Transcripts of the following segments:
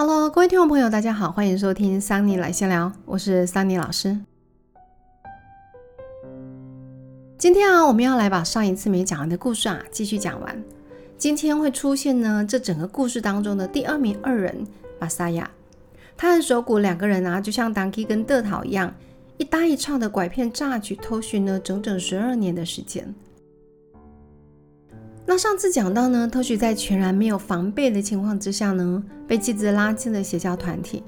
Hello，各位听众朋友，大家好，欢迎收听桑尼来闲聊，我是桑尼老师。今天啊，我们要来把上一次没讲完的故事啊继续讲完。今天会出现呢，这整个故事当中的第二名二人玛萨亚，他和手谷两个人啊，就像 Donkey 跟德桃一样，一搭一唱的拐骗诈取偷寻了整整十二年的时间。那上次讲到呢，偷许在全然没有防备的情况之下呢，被妻子拉进了邪教团体。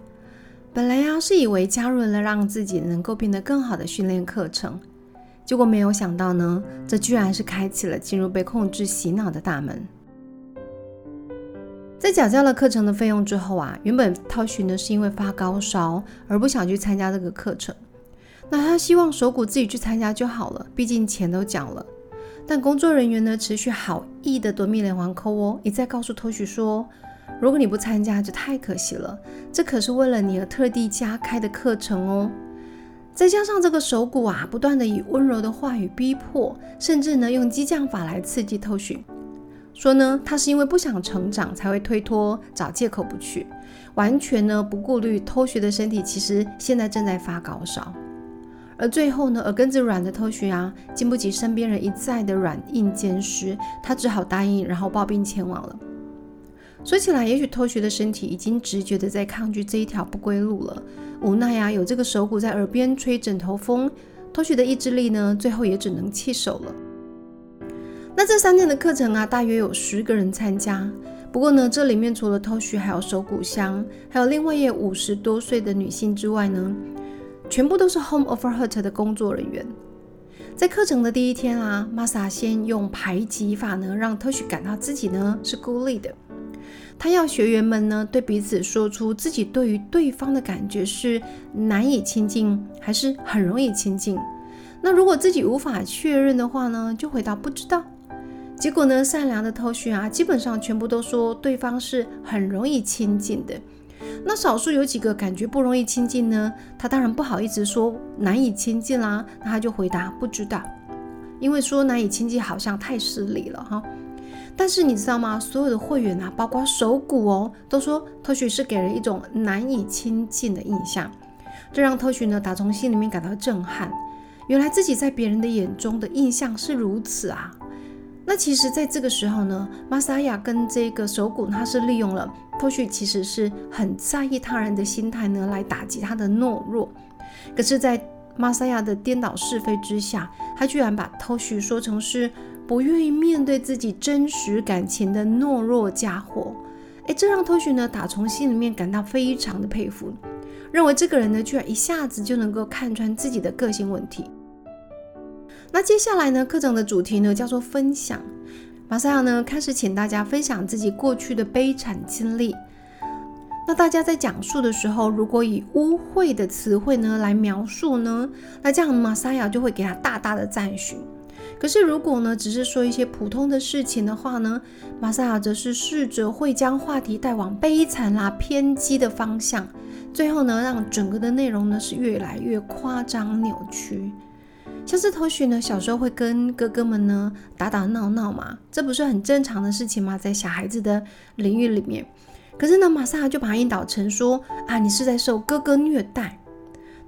本来呀是以为加入了让自己能够变得更好的训练课程，结果没有想到呢，这居然是开启了进入被控制洗脑的大门。在缴交了课程的费用之后啊，原本涛许呢是因为发高烧而不想去参加这个课程，那他希望手骨自己去参加就好了，毕竟钱都缴了。但工作人员呢，持续好意的夺命连环扣哦，一再告诉托许说，如果你不参加，就太可惜了。这可是为了你而特地加开的课程哦。再加上这个手骨啊，不断的以温柔的话语逼迫，甚至呢用激将法来刺激托许，说呢他是因为不想成长才会推脱找借口不去，完全呢不顾虑偷学的身体，其实现在正在发高烧。而最后呢，耳根子软的偷学啊，经不起身边人一再的软硬兼施，他只好答应，然后抱病前往了。说起来，也许偷学的身体已经直觉的在抗拒这一条不归路了。无奈呀，有这个手骨在耳边吹枕头风，偷学的意志力呢，最后也只能弃守了。那这三天的课程啊，大约有十个人参加。不过呢，这里面除了偷学，还有手骨香，还有另外一五十多岁的女性之外呢。全部都是 Home of Hurt 的工作人员。在课程的第一天啊，Masa 先用排挤法呢，让 t o s h 感到自己呢是孤立的。他要学员们呢对彼此说出自己对于对方的感觉是难以亲近，还是很容易亲近。那如果自己无法确认的话呢，就回答不知道。结果呢，善良的 t o s h 啊，基本上全部都说对方是很容易亲近的。那少数有几个感觉不容易亲近呢？他当然不好意思说难以亲近啦，那他就回答不知道，因为说难以亲近好像太失礼了哈。但是你知道吗？所有的会员啊，包括手骨哦，都说特许是给人一种难以亲近的印象，这让特许呢打从心里面感到震撼。原来自己在别人的眼中的印象是如此啊。那其实，在这个时候呢，玛莎亚跟这个手骨，他是利用了托许其实是很在意他人的心态呢，来打击他的懦弱。可是，在玛莎亚的颠倒是非之下，他居然把托许说成是不愿意面对自己真实感情的懦弱家伙。哎，这让托许呢，打从心里面感到非常的佩服，认为这个人呢，居然一下子就能够看穿自己的个性问题。那接下来呢？课程的主题呢叫做分享。马赛亚呢开始请大家分享自己过去的悲惨经历。那大家在讲述的时候，如果以污秽的词汇呢来描述呢，那这样马赛亚就会给他大大的赞许。可是如果呢只是说一些普通的事情的话呢，马赛亚则是试着会将话题带往悲惨啦、偏激的方向，最后呢让整个的内容呢是越来越夸张扭曲。像是头许呢，小时候会跟哥哥们呢打打闹闹嘛，这不是很正常的事情吗？在小孩子的领域里面，可是呢，马萨就把他引导成说啊，你是在受哥哥虐待。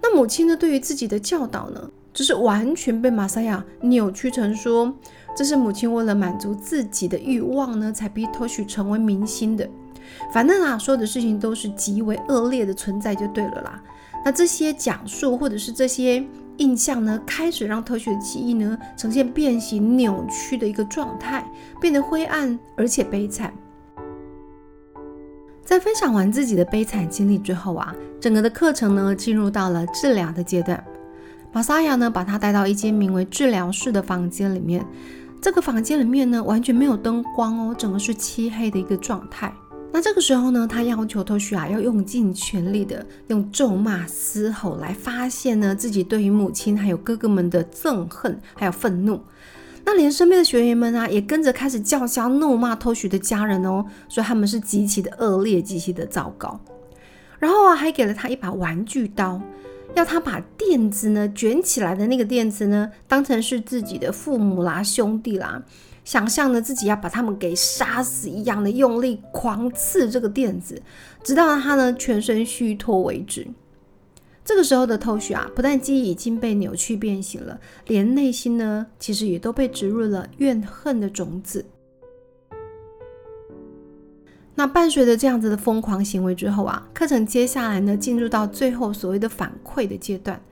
那母亲呢，对于自己的教导呢，就是完全被马萨亚扭曲成说，这是母亲为了满足自己的欲望呢，才逼头许成为明星的。反正啊，所有的事情都是极为恶劣的存在就对了啦。那这些讲述或者是这些。印象呢，开始让特许的记忆呢呈现变形扭曲的一个状态，变得灰暗而且悲惨。在分享完自己的悲惨经历之后啊，整个的课程呢进入到了治疗的阶段。马萨亚呢把他带到一间名为治疗室的房间里面，这个房间里面呢完全没有灯光哦，整个是漆黑的一个状态。那这个时候呢，他要求托许啊要用尽全力的用咒骂嘶吼来发泄呢自己对于母亲还有哥哥们的憎恨还有愤怒。那连身边的学员们啊也跟着开始叫嚣怒骂托许的家人哦，所以他们是极其的恶劣、极其的糟糕。然后啊还给了他一把玩具刀，要他把垫子呢卷起来的那个垫子呢当成是自己的父母啦、兄弟啦。想象呢自己要把他们给杀死一样的用力狂刺这个垫子，直到他呢全身虚脱为止。这个时候的偷许啊，不但记忆已经被扭曲变形了，连内心呢其实也都被植入了怨恨的种子。那伴随着这样子的疯狂行为之后啊，课程接下来呢进入到最后所谓的反馈的阶段。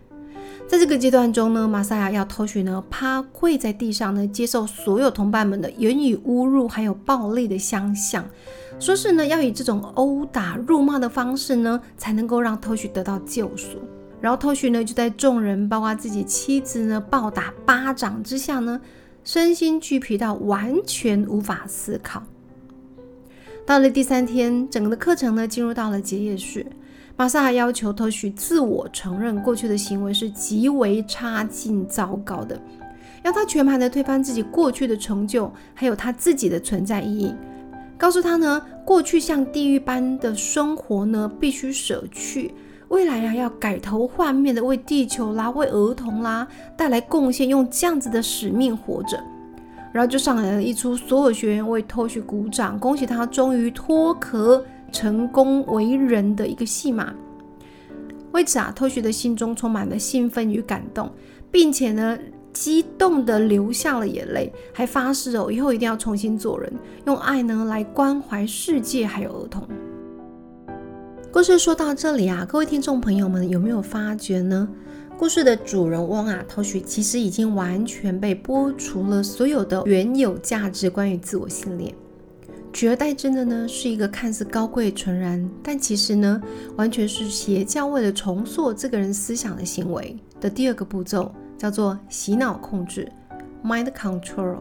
在这个阶段中呢，玛萨亚要偷许呢趴跪在地上呢，接受所有同伴们的言语侮辱还有暴力的相向，说是呢要以这种殴打辱骂的方式呢，才能够让偷许得到救赎。然后偷许呢就在众人包括自己妻子呢暴打巴掌之下呢，身心俱疲到完全无法思考。到了第三天，整个的课程呢进入到了结业式。玛莎还要求托许自我承认过去的行为是极为差劲糟糕的，要他全盘的推翻自己过去的成就，还有他自己的存在意义，告诉他呢，过去像地狱般的生活呢必须舍去，未来呀要改头换面的为地球啦、为儿童啦带来贡献，用这样子的使命活着，然后就上演了一出所有学员为托许鼓掌，恭喜他终于脱壳。成功为人的一个戏码。为此啊，托许的心中充满了兴奋与感动，并且呢，激动的流下了眼泪，还发誓哦，以后一定要重新做人，用爱呢来关怀世界还有儿童。故事说到这里啊，各位听众朋友们有没有发觉呢？故事的主人翁啊，托许其实已经完全被剥除了所有的原有价值，关于自我信念。取而代之的呢，是一个看似高贵纯然，但其实呢，完全是邪教为了重塑这个人思想的行为的第二个步骤，叫做洗脑控制 （mind control）。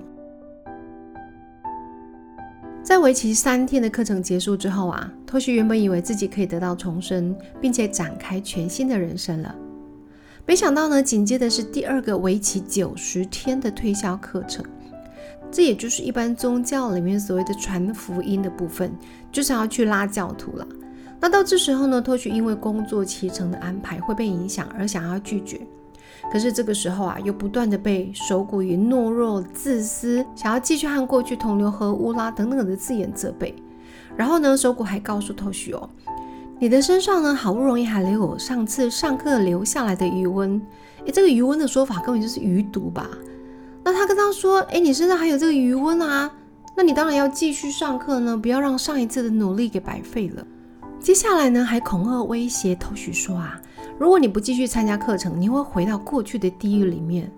在为期三天的课程结束之后啊，托许原本以为自己可以得到重生，并且展开全新的人生了。没想到呢，紧接着是第二个为期九十天的推销课程。这也就是一般宗教里面所谓的传福音的部分，就是要去拉教徒了。那到这时候呢，托许因为工作启程的安排会被影响而想要拒绝，可是这个时候啊，又不断的被手骨以懦弱、自私，想要继续和过去同流合污啦等等的字眼责备。然后呢，手骨还告诉托许哦，你的身上呢，好不容易还留有上次上课留下来的余温。诶，这个余温的说法根本就是余毒吧？那他跟他说：“哎，你身上还有这个余温啊，那你当然要继续上课呢，不要让上一次的努力给白费了。”接下来呢，还恐吓威胁偷许说：“啊，如果你不继续参加课程，你会回到过去的地狱里面。”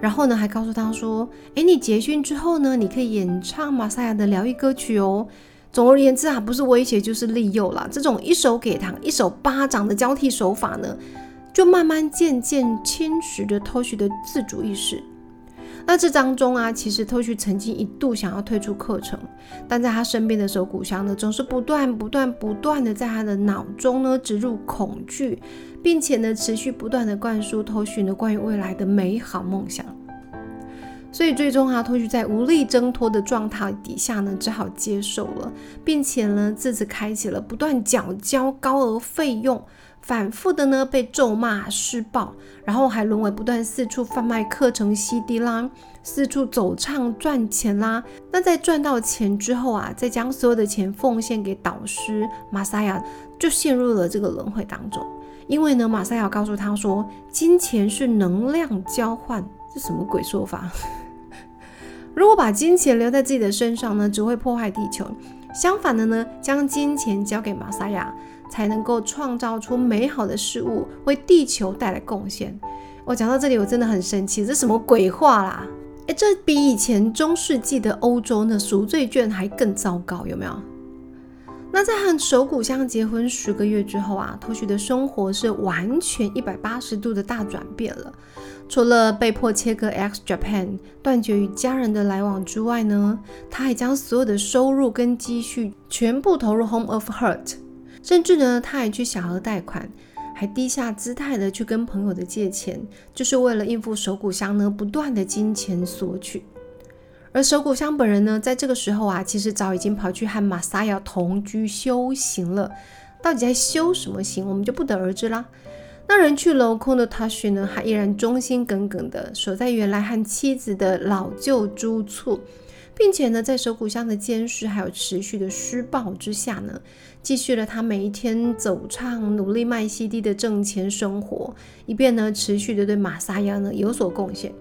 然后呢，还告诉他说：“哎，你结训之后呢，你可以演唱玛赛亚的疗愈歌曲哦。”总而言之啊，不是威胁就是利诱了。这种一手给糖，一手巴掌的交替手法呢，就慢慢渐渐侵蚀着偷学的自主意识。那这当中啊，其实偷学曾经一度想要退出课程，但在他身边的时候古香呢，总是不断、不断、不断的在他的脑中呢植入恐惧，并且呢持续不断的灌输偷学呢关于未来的美好梦想。所以最终啊，托旭在无力挣脱的状态底下呢，只好接受了，并且呢自此开启了不断缴交高额费用。反复的呢被咒骂施暴，然后还沦为不断四处贩卖课程 CD 啦，四处走唱赚钱啦。那在赚到钱之后啊，再将所有的钱奉献给导师马赛亚，就陷入了这个轮回当中。因为呢，马赛亚告诉他说，金钱是能量交换，这什么鬼说法？如果把金钱留在自己的身上呢，只会破坏地球。相反的呢，将金钱交给马赛亚。才能够创造出美好的事物，为地球带来贡献。我讲到这里，我真的很生气，这什么鬼话啦？诶，这比以前中世纪的欧洲呢赎罪券还更糟糕，有没有？那在和手谷香结婚十个月之后啊，托许的生活是完全一百八十度的大转变了。除了被迫切割 X Japan，断绝与家人的来往之外呢，他还将所有的收入跟积蓄全部投入 Home of Hurt。甚至呢，他还去小额贷款，还低下姿态的去跟朋友的借钱，就是为了应付手谷香呢不断的金钱索取。而手谷香本人呢，在这个时候啊，其实早已经跑去和马萨亚同居修行了。到底在修什么行，我们就不得而知啦。那人去楼空的他许呢，还依然忠心耿耿的守在原来和妻子的老旧租处。并且呢，在手谷香的监视还有持续的施暴之下呢，继续了他每一天走唱、努力卖 CD 的挣钱生活，以便呢持续的对玛莎亚呢有所贡献。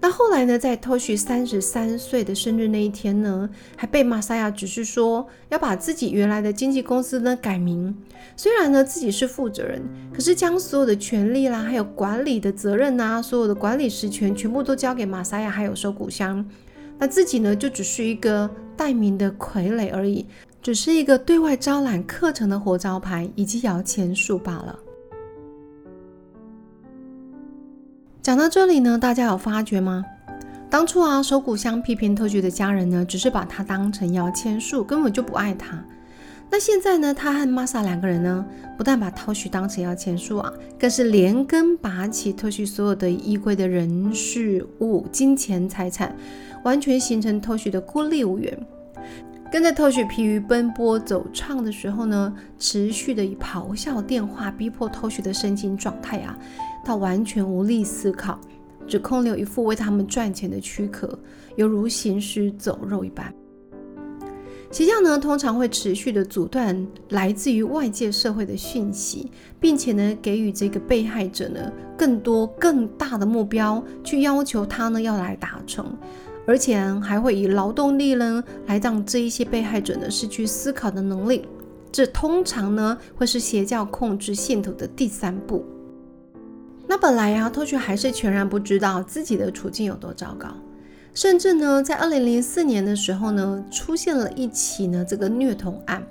那后来呢，在 Toshi 三十三岁的生日那一天呢，还被玛莎亚指示说要把自己原来的经纪公司呢改名。虽然呢自己是负责人，可是将所有的权利啦，还有管理的责任呐，所有的管理实权全部都交给玛莎亚还有收谷香。那自己呢就只是一个代名的傀儡而已，只是一个对外招揽课程的活招牌以及摇钱树罢了。讲到这里呢，大家有发觉吗？当初啊，手谷香批评特许的家人呢，只是把他当成摇钱树，根本就不爱他。那现在呢，他和玛莎两个人呢，不但把特许当成摇钱树啊，更是连根拔起特许所有的衣柜的人事物、金钱财产，完全形成特许的孤立无援。跟在特许疲于奔波走唱的时候呢，持续的以咆哮电话逼迫特许的身心状态啊。他完全无力思考，只空留一副为他们赚钱的躯壳，犹如行尸走肉一般。邪教呢，通常会持续的阻断来自于外界社会的讯息，并且呢，给予这个被害者呢更多更大的目标，去要求他呢要来达成，而且还会以劳动力呢来让这一些被害者呢失去思考的能力。这通常呢会是邪教控制信徒的第三步。那本来呀，托许还是全然不知道自己的处境有多糟糕，甚至呢，在二零零四年的时候呢，出现了一起呢这个虐童案。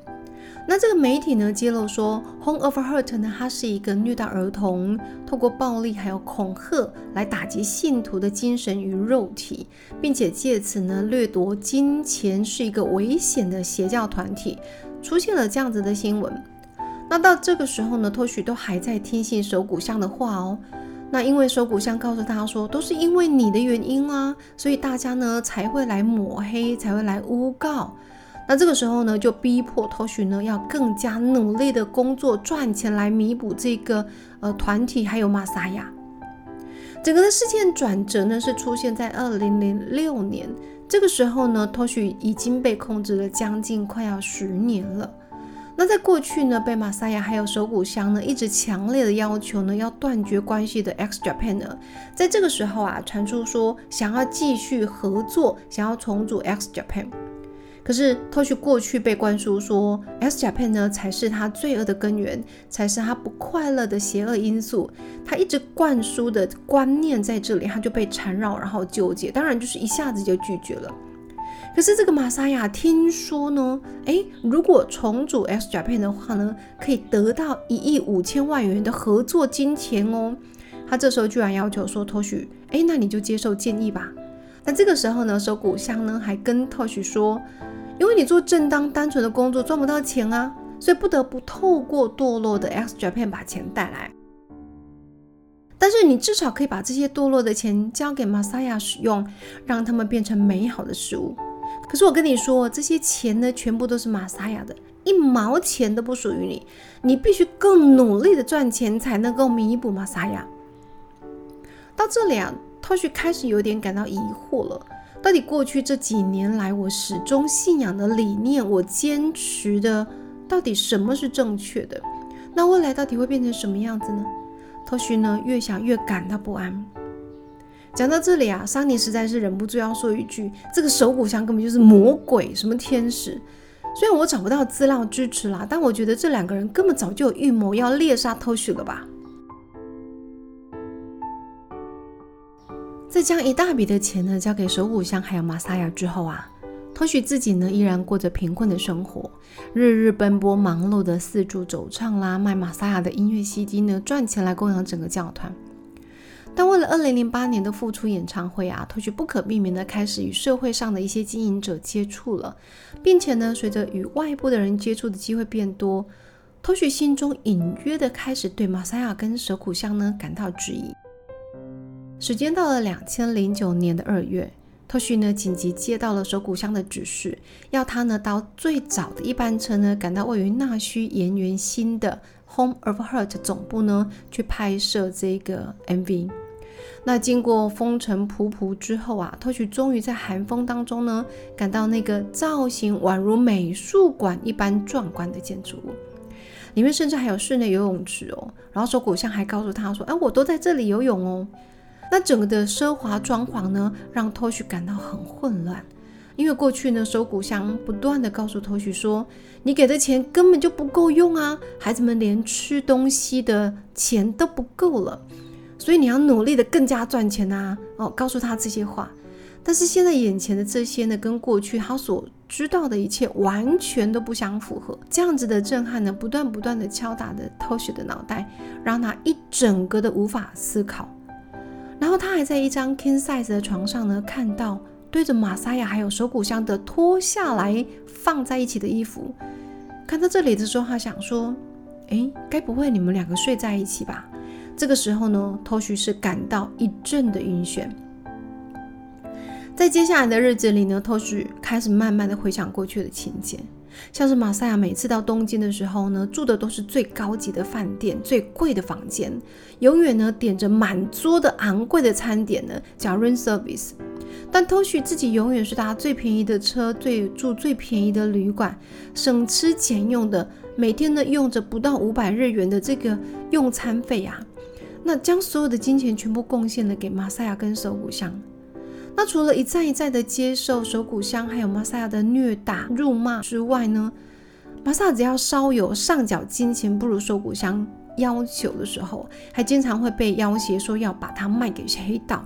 那这个媒体呢揭露说，Home of Hurt 呢，它是一个虐待儿童，透过暴力还有恐吓来打击信徒的精神与肉体，并且借此呢掠夺金钱，是一个危险的邪教团体，出现了这样子的新闻。那到这个时候呢，托许都还在听信手骨香的话哦。那因为手骨香告诉他说，都是因为你的原因啊，所以大家呢才会来抹黑，才会来诬告。那这个时候呢，就逼迫托许呢要更加努力的工作赚钱来弥补这个呃团体还有玛莎亚。整个的事件转折呢是出现在二零零六年，这个时候呢，托许已经被控制了将近快要十年了。那在过去呢，被马赛亚还有手骨香呢，一直强烈的要求呢，要断绝关系的 X Japan 呢，在这个时候啊，传出说想要继续合作，想要重组 X Japan。可是过去被灌输说 X Japan 呢，才是他罪恶的根源，才是他不快乐的邪恶因素。他一直灌输的观念在这里，他就被缠绕，然后纠结，当然就是一下子就拒绝了。可是这个玛莎亚听说呢，诶，如果重组 X Japan 的话呢，可以得到一亿五千万元的合作金钱哦。他这时候居然要求说，托许，诶，那你就接受建议吧。那这个时候呢，手谷香呢还跟托许说，因为你做正当单纯的工作赚不到钱啊，所以不得不透过堕落的 X Japan 把钱带来。但是你至少可以把这些堕落的钱交给玛莎亚使用，让他们变成美好的事物。可是我跟你说，这些钱呢，全部都是玛莎亚的，一毛钱都不属于你。你必须更努力的赚钱，才能够弥补玛莎亚。到这里啊，托许开始有点感到疑惑了。到底过去这几年来，我始终信仰的理念，我坚持的，到底什么是正确的？那未来到底会变成什么样子呢？托许呢，越想越感到不安。讲到这里啊，桑尼实在是忍不住要说一句：这个手骨香根本就是魔鬼，什么天使？虽然我找不到资料支持啦，但我觉得这两个人根本早就有预谋要猎杀偷许了吧？在将一大笔的钱呢交给手骨香还有玛莎亚之后啊，偷许自己呢依然过着贫困的生活，日日奔波忙碌的四处走唱啦，卖玛莎亚的音乐 CD 呢，赚钱来供养整个教团。但为了二零零八年的复出演唱会啊，托许不可避免的开始与社会上的一些经营者接触了，并且呢，随着与外部的人接触的机会变多，托许心中隐约的开始对马赛亚跟蛇骨香呢感到质疑。时间到了两千零九年的二月，托许呢紧急接到了蛇骨香的指示，要他呢到最早的一班车呢赶到位于纳须岩原新的 Home of Hurt 总部呢去拍摄这个 MV。那经过风尘仆仆之后啊，托许终于在寒风当中呢，赶到那个造型宛如美术馆一般壮观的建筑物，里面甚至还有室内游泳池哦。然后手骨像还告诉他说：“哎，我都在这里游泳哦。”那整个的奢华装潢呢，让托许感到很混乱。因为过去呢，手谷香不断的告诉头绪说：“你给的钱根本就不够用啊，孩子们连吃东西的钱都不够了，所以你要努力的更加赚钱啊！”哦，告诉他这些话。但是现在眼前的这些呢，跟过去他所知道的一切完全都不相符合。这样子的震撼呢，不断不断的敲打着偷绪的脑袋，让他一整个的无法思考。然后他还在一张 king size 的床上呢，看到。对着马赛亚还有手骨香的脱下来放在一起的衣服，看到这里的时候，他想说：“哎，该不会你们两个睡在一起吧？”这个时候呢，托许是感到一阵的晕眩。在接下来的日子里呢，托许开始慢慢的回想过去的情节。像是马赛亚每次到东京的时候呢，住的都是最高级的饭店、最贵的房间，永远呢点着满桌的昂贵的餐点呢，叫 room service。但 Toshi 自己永远是搭最便宜的车，最住最便宜的旅馆，省吃俭用的，每天呢用着不到五百日元的这个用餐费啊，那将所有的金钱全部贡献了给马赛亚跟手骨香。那除了一再一再的接受手骨香还有马赛亚的虐打辱骂之外呢，马赛亚只要稍有上缴金钱不如手骨香要求的时候，还经常会被要挟说要把它卖给黑道。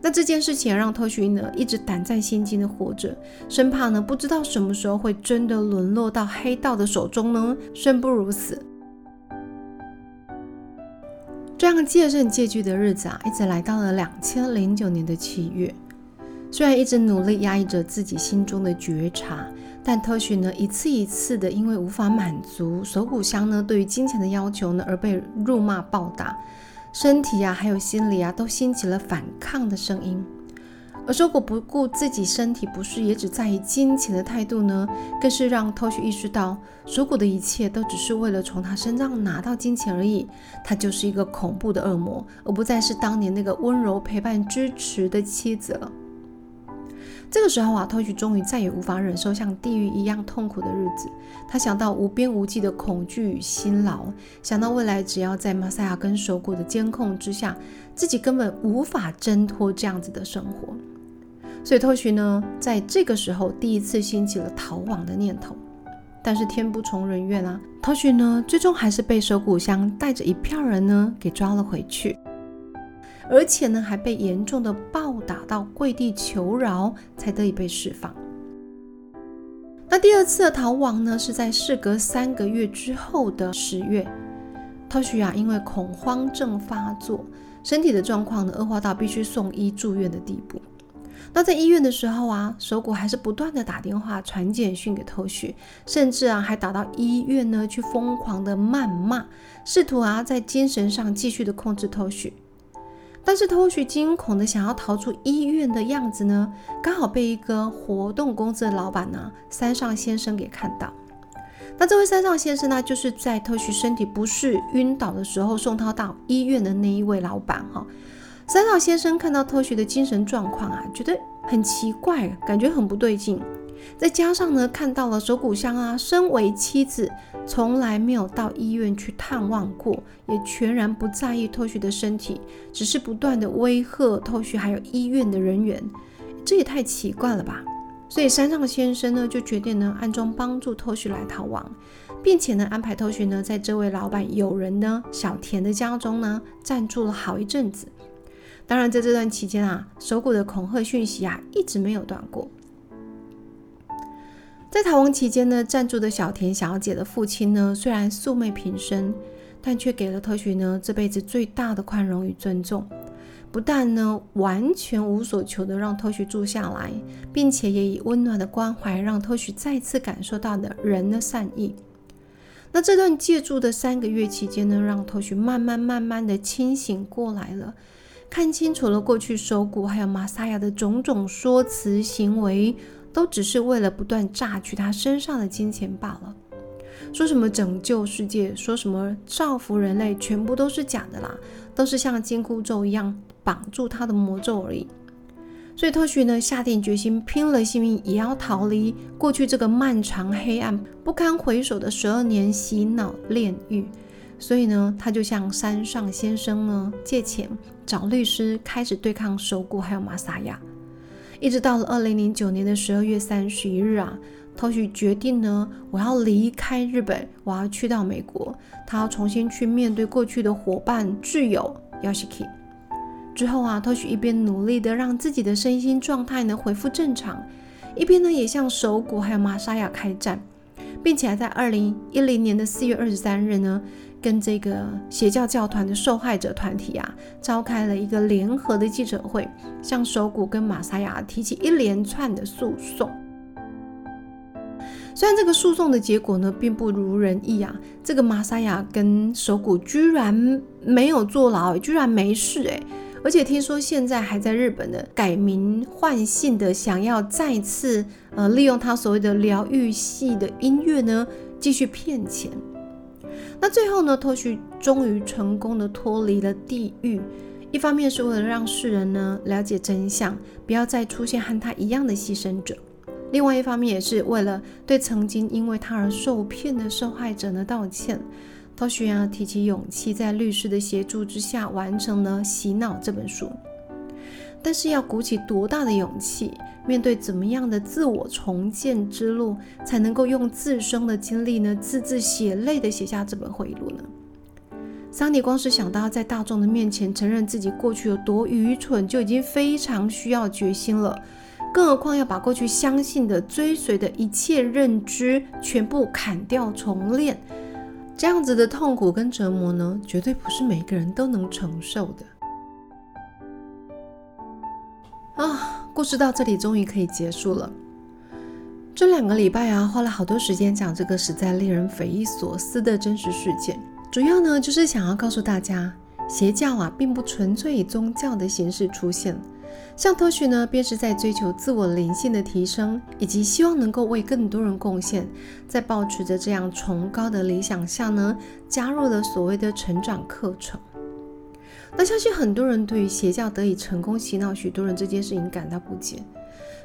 那这件事情让特许呢一直胆战心惊的活着，生怕呢不知道什么时候会真的沦落到黑道的手中呢，生不如死。这样借证借据的日子啊，一直来到了两千零九年的七月。虽然一直努力压抑着自己心中的觉察，但特许呢一次一次的因为无法满足手骨香呢对于金钱的要求呢而被辱骂暴打，身体啊还有心理啊都掀起了反抗的声音。而手骨不顾自己身体不适，也只在意金钱的态度呢，更是让特许意识到手骨的一切都只是为了从他身上拿到金钱而已。他就是一个恐怖的恶魔，而不再是当年那个温柔陪伴支持的妻子了。这个时候啊，托许终于再也无法忍受像地狱一样痛苦的日子。他想到无边无际的恐惧与辛劳，想到未来只要在马赛亚跟手骨的监控之下，自己根本无法挣脱这样子的生活。所以托许呢，在这个时候第一次兴起了逃亡的念头。但是天不从人愿啊，托许呢，最终还是被蛇骨香带着一票人呢给抓了回去。而且呢，还被严重的暴打到跪地求饶，才得以被释放。那第二次的逃亡呢，是在事隔三个月之后的十月。托许啊，因为恐慌症发作，身体的状况呢恶化到必须送医住院的地步。那在医院的时候啊，手骨还是不断的打电话、传简讯给托许，甚至啊还打到医院呢去疯狂的谩骂，试图啊在精神上继续的控制托许。但是偷许惊恐的想要逃出医院的样子呢，刚好被一个活动公司的老板呢山上先生给看到。那这位山上先生呢，就是在偷许身体不适晕倒的时候送他到医院的那一位老板哈。三上先生看到偷许的精神状况啊，觉得很奇怪，感觉很不对劲。再加上呢，看到了手骨香啊，身为妻子，从来没有到医院去探望过，也全然不在意透旭的身体，只是不断的威吓透旭还有医院的人员，这也太奇怪了吧！所以山上先生呢，就决定呢，暗中帮助透旭来逃亡，并且呢，安排透旭呢，在这位老板友人呢小田的家中呢，暂住了好一阵子。当然，在这段期间啊，手骨的恐吓讯息啊，一直没有断过。在逃亡期间呢，暂住的小田小姐的父亲呢，虽然素昧平生，但却给了特许呢这辈子最大的宽容与尊重。不但呢完全无所求的让特许住下来，并且也以温暖的关怀让特许再次感受到的人的善意。那这段借住的三个月期间呢，让特许慢慢慢慢的清醒过来了，看清楚了过去手骨还有玛萨亚的种种说辞行为。都只是为了不断榨取他身上的金钱罢了。说什么拯救世界，说什么造福人类，全部都是假的啦，都是像金箍咒一样绑住他的魔咒而已。所以，特许呢下定决心，拼了性命也要逃离过去这个漫长、黑暗、不堪回首的十二年洗脑炼狱。所以呢，他就向山上先生呢借钱，找律师，开始对抗手谷还有玛萨亚。一直到了二零零九年的十二月三十一日啊，托许决定呢，我要离开日本，我要去到美国，他要重新去面对过去的伙伴挚友 Yoshiki。之后啊，托许一边努力的让自己的身心状态呢恢复正常，一边呢也向手谷还有玛莎雅开战，并且在二零一零年的四月二十三日呢，跟这个邪教教团的受害者团体啊，召开了一个联合的记者会，向手谷跟玛莎雅提起一连串的诉讼。虽然这个诉讼的结果呢并不如人意啊，这个玛莎雅跟手谷居然没有坐牢，居然没事哎。而且听说现在还在日本的改名换姓的，想要再次呃利用他所谓的疗愈系的音乐呢，继续骗钱。那最后呢，托绪终于成功的脱离了地狱。一方面是为了让世人呢了解真相，不要再出现和他一样的牺牲者；另外一方面也是为了对曾经因为他而受骗的受害者呢道歉。托许啊，提起勇气，在律师的协助之下，完成了《洗脑》这本书。但是要鼓起多大的勇气，面对怎么样的自我重建之路，才能够用自身的经历呢，字字血泪的写下这本回忆录呢？桑尼光是想到在大众的面前承认自己过去有多愚蠢，就已经非常需要决心了。更何况要把过去相信的、追随的一切认知全部砍掉重练。这样子的痛苦跟折磨呢，绝对不是每个人都能承受的。故事到这里终于可以结束了。这两个礼拜啊，花了好多时间讲这个实在令人匪夷所思的真实事件，主要呢就是想要告诉大家，邪教啊并不纯粹以宗教的形式出现。像托许呢，便是在追求自我灵性的提升，以及希望能够为更多人贡献，在保持着这样崇高的理想下呢，加入了所谓的成长课程。那相信很多人对于邪教得以成功洗脑许多人这件事情感到不解。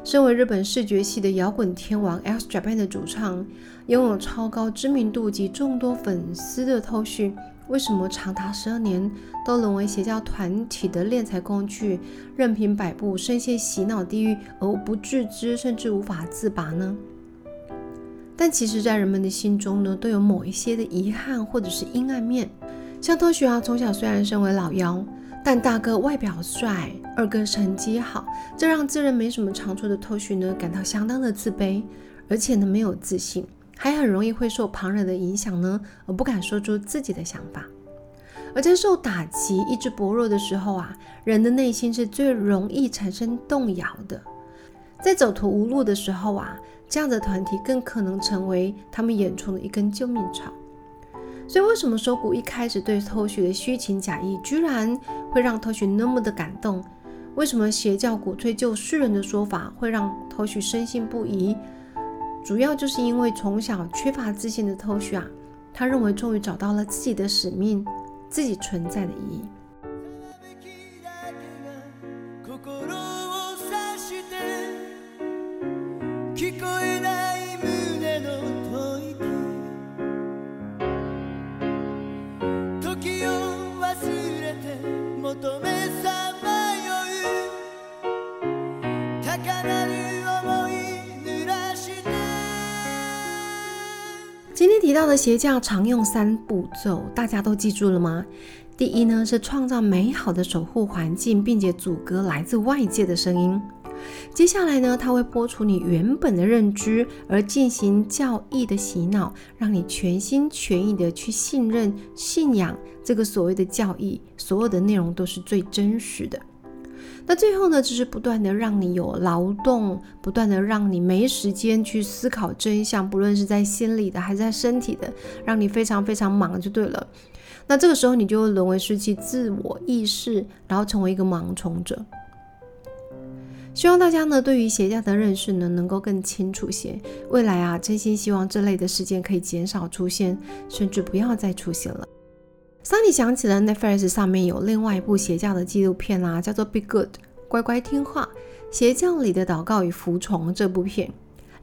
身为日本视觉系的摇滚天王 X Japan 的主唱，拥有超高知名度及众多粉丝的托许。为什么长达十二年都沦为邪教团体的敛财工具，任凭摆布，深陷洗脑地狱而不自知，甚至无法自拔呢？但其实，在人们的心中呢，都有某一些的遗憾或者是阴暗面。像托许啊，从小虽然身为老幺，但大哥外表帅，二哥成绩好，这让自认没什么长处的托许呢，感到相当的自卑，而且呢，没有自信。还很容易会受旁人的影响呢，而不敢说出自己的想法。而在受打击、意志薄弱的时候啊，人的内心是最容易产生动摇的。在走投无路的时候啊，这样的团体更可能成为他们眼中的一根救命草。所以，为什么说古一开始对偷许的虚情假意，居然会让偷许那么的感动？为什么邪教鼓吹救世人的说法，会让偷许深信不疑？主要就是因为从小缺乏自信的偷许啊，他认为终于找到了自己的使命，自己存在的意义。提到的邪教常用三步骤，大家都记住了吗？第一呢是创造美好的守护环境，并且阻隔来自外界的声音。接下来呢，它会剥除你原本的认知，而进行教义的洗脑，让你全心全意的去信任、信仰这个所谓的教义，所有的内容都是最真实的。那最后呢，就是不断的让你有劳动，不断的让你没时间去思考真相，不论是在心理的还是在身体的，让你非常非常忙就对了。那这个时候你就沦为失去自我意识，然后成为一个盲从者。希望大家呢对于邪教的认识呢能够更清楚些。未来啊，真心希望这类的事件可以减少出现，甚至不要再出现了。桑尼想起了 Netflix 上面有另外一部邪教的纪录片啦，叫做《Be Good》，乖乖听话，邪教里的祷告与服从这部片。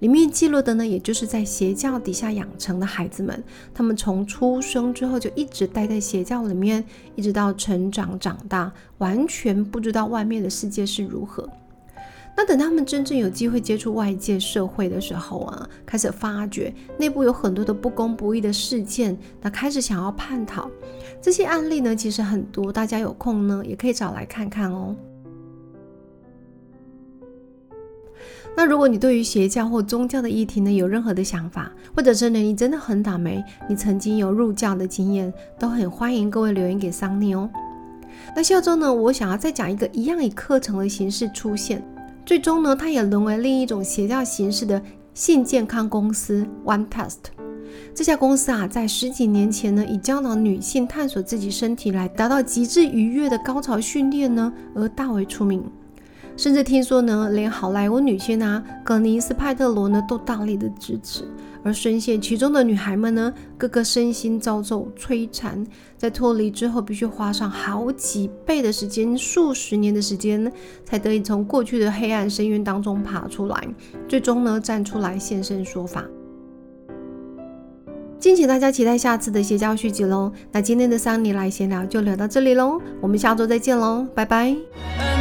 里面记录的呢，也就是在邪教底下养成的孩子们，他们从出生之后就一直待在邪教里面，一直到成长长大，完全不知道外面的世界是如何。那等他们真正有机会接触外界社会的时候啊，开始发觉内部有很多的不公不义的事件，那开始想要叛逃。这些案例呢，其实很多，大家有空呢也可以找来看看哦。那如果你对于邪教或宗教的议题呢有任何的想法，或者是呢你真的很倒霉，你曾经有入教的经验，都很欢迎各位留言给桑尼哦。那下周呢，我想要再讲一个一样以课程的形式出现。最终呢，它也沦为另一种邪教形式的性健康公司 One Test。这家公司啊，在十几年前呢，以教导女性探索自己身体来达到极致愉悦的高潮训练呢，而大为出名。甚至听说呢，连好莱坞女星啊，格尼斯派特罗呢，都大力的支持。而深陷其中的女孩们呢，个个身心遭受摧残，在脱离之后，必须花上好几倍的时间，数十年的时间，才得以从过去的黑暗深渊当中爬出来，最终呢，站出来现身说法。敬请大家期待下次的邪教续集喽。那今天的桑尼来闲聊就聊到这里喽，我们下周再见喽，拜拜。